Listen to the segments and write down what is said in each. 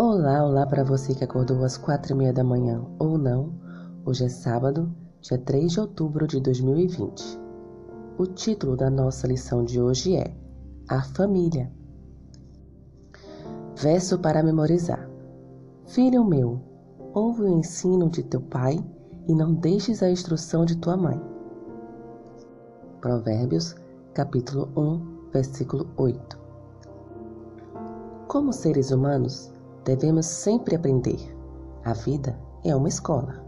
Olá, olá para você que acordou às quatro e meia da manhã ou não. Hoje é sábado, dia 3 de outubro de 2020. O título da nossa lição de hoje é A Família. Verso para memorizar. Filho meu, ouve o ensino de teu pai e não deixes a instrução de tua mãe. Provérbios, capítulo 1, versículo 8. Como seres humanos, devemos sempre aprender. A vida é uma escola.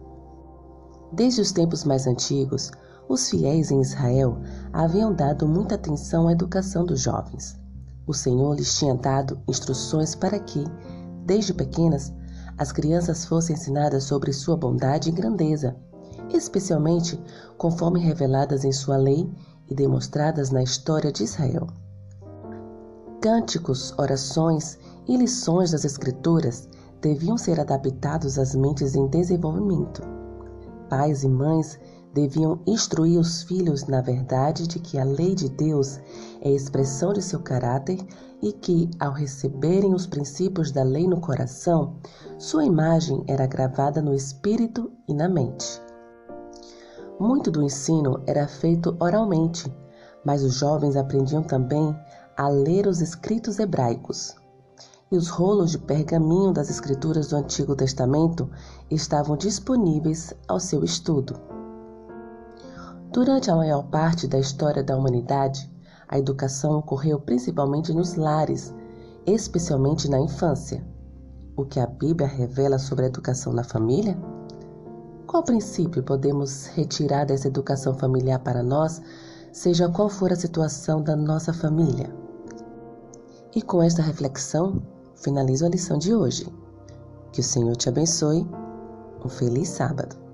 Desde os tempos mais antigos, os fiéis em Israel haviam dado muita atenção à educação dos jovens. O Senhor lhes tinha dado instruções para que, desde pequenas, as crianças fossem ensinadas sobre sua bondade e grandeza, especialmente conforme reveladas em sua lei e demonstradas na história de Israel. Cânticos, orações e lições das Escrituras deviam ser adaptados às mentes em desenvolvimento. Pais e mães deviam instruir os filhos na verdade de que a lei de Deus é expressão de seu caráter e que, ao receberem os princípios da lei no coração, sua imagem era gravada no espírito e na mente. Muito do ensino era feito oralmente, mas os jovens aprendiam também a ler os escritos hebraicos e os rolos de pergaminho das Escrituras do Antigo Testamento estavam disponíveis ao seu estudo. Durante a maior parte da história da humanidade, a educação ocorreu principalmente nos lares, especialmente na infância. O que a Bíblia revela sobre a educação na família? Qual princípio podemos retirar dessa educação familiar para nós, seja qual for a situação da nossa família? E com esta reflexão, finalizo a lição de hoje. Que o Senhor te abençoe. Um feliz sábado.